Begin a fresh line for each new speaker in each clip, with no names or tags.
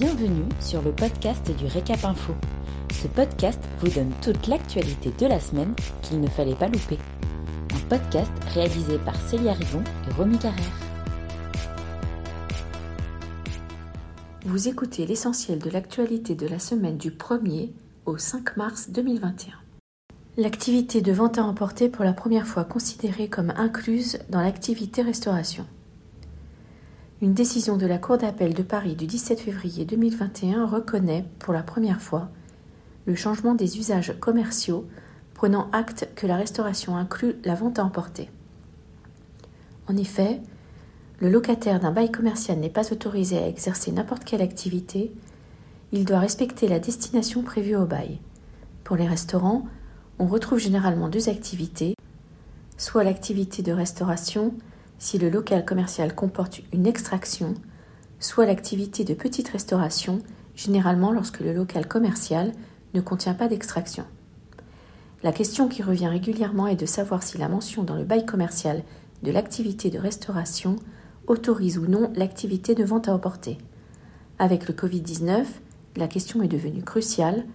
Bienvenue sur le podcast du Récap Info. Ce podcast vous donne toute l'actualité de la semaine qu'il ne fallait pas louper. Un podcast réalisé par Célia Rivon et Romy Carrère.
Vous écoutez l'essentiel de l'actualité de la semaine du 1er au 5 mars 2021. L'activité de vente à emporter pour la première fois considérée comme incluse dans l'activité restauration. Une décision de la Cour d'appel de Paris du 17 février 2021 reconnaît, pour la première fois, le changement des usages commerciaux, prenant acte que la restauration inclut la vente à emporter. En effet, le locataire d'un bail commercial n'est pas autorisé à exercer n'importe quelle activité, il doit respecter la destination prévue au bail. Pour les restaurants, on retrouve généralement deux activités, soit l'activité de restauration si le local commercial comporte une extraction, soit l'activité de petite restauration, généralement lorsque le local commercial ne contient pas d'extraction. La question qui revient régulièrement est de savoir si la mention dans le bail commercial de l'activité de restauration autorise ou non l'activité de vente à emporter. Avec le Covid-19, la question est devenue cruciale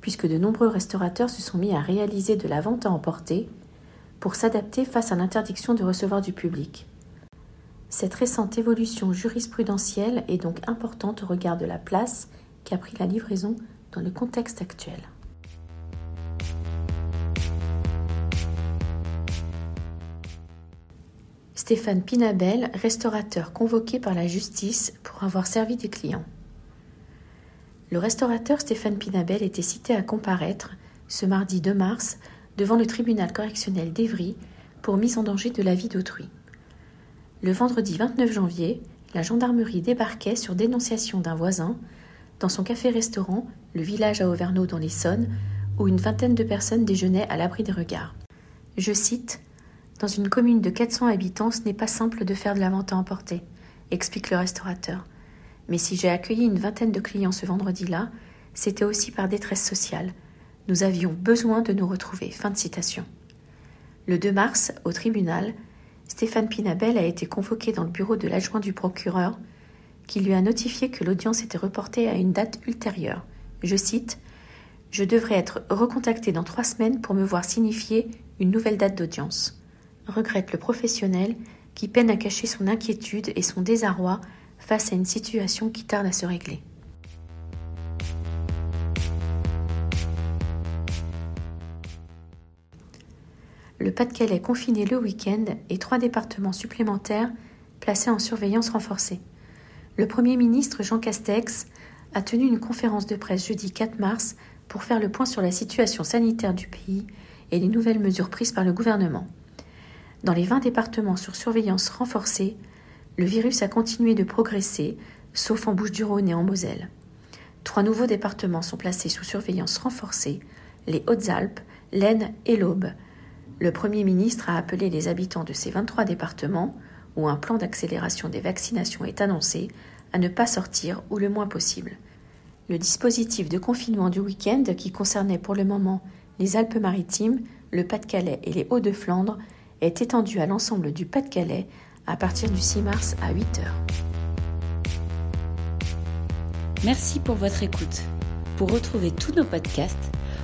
puisque de nombreux restaurateurs se sont mis à réaliser de la vente à emporter pour s'adapter face à l'interdiction de recevoir du public. Cette récente évolution jurisprudentielle est donc importante au regard de la place qu'a pris la livraison dans le contexte actuel. Stéphane Pinabel, restaurateur convoqué par la justice pour avoir servi des clients. Le restaurateur Stéphane Pinabel était cité à comparaître ce mardi 2 mars devant le tribunal correctionnel d'Evry pour mise en danger de la vie d'autrui. Le vendredi 29 janvier, la gendarmerie débarquait sur dénonciation d'un voisin dans son café-restaurant, le village à Auvergnat dans l'Essonne, où une vingtaine de personnes déjeunaient à l'abri des regards. Je cite Dans une commune de 400 habitants, ce n'est pas simple de faire de la vente à emporter, explique le restaurateur. Mais si j'ai accueilli une vingtaine de clients ce vendredi-là, c'était aussi par détresse sociale. Nous avions besoin de nous retrouver. Fin de citation. Le 2 mars, au tribunal, Stéphane Pinabel a été convoqué dans le bureau de l'adjoint du procureur, qui lui a notifié que l'audience était reportée à une date ultérieure. Je cite Je devrais être recontacté dans trois semaines pour me voir signifier une nouvelle date d'audience. Regrette le professionnel qui peine à cacher son inquiétude et son désarroi face à une situation qui tarde à se régler. Le Pas-de-Calais confiné le week-end et trois départements supplémentaires placés en surveillance renforcée. Le Premier ministre Jean Castex a tenu une conférence de presse jeudi 4 mars pour faire le point sur la situation sanitaire du pays et les nouvelles mesures prises par le gouvernement. Dans les 20 départements sur surveillance renforcée, le virus a continué de progresser, sauf en Bouches-du-Rhône et en Moselle. Trois nouveaux départements sont placés sous surveillance renforcée, les Hautes-Alpes, l'Aisne et l'Aube. Le Premier ministre a appelé les habitants de ces 23 départements, où un plan d'accélération des vaccinations est annoncé, à ne pas sortir ou le moins possible. Le dispositif de confinement du week-end, qui concernait pour le moment les Alpes-Maritimes, le Pas-de-Calais et les Hauts-de-Flandre, est étendu à l'ensemble du Pas-de-Calais à partir du 6 mars à 8 heures.
Merci pour votre écoute. Pour retrouver tous nos podcasts,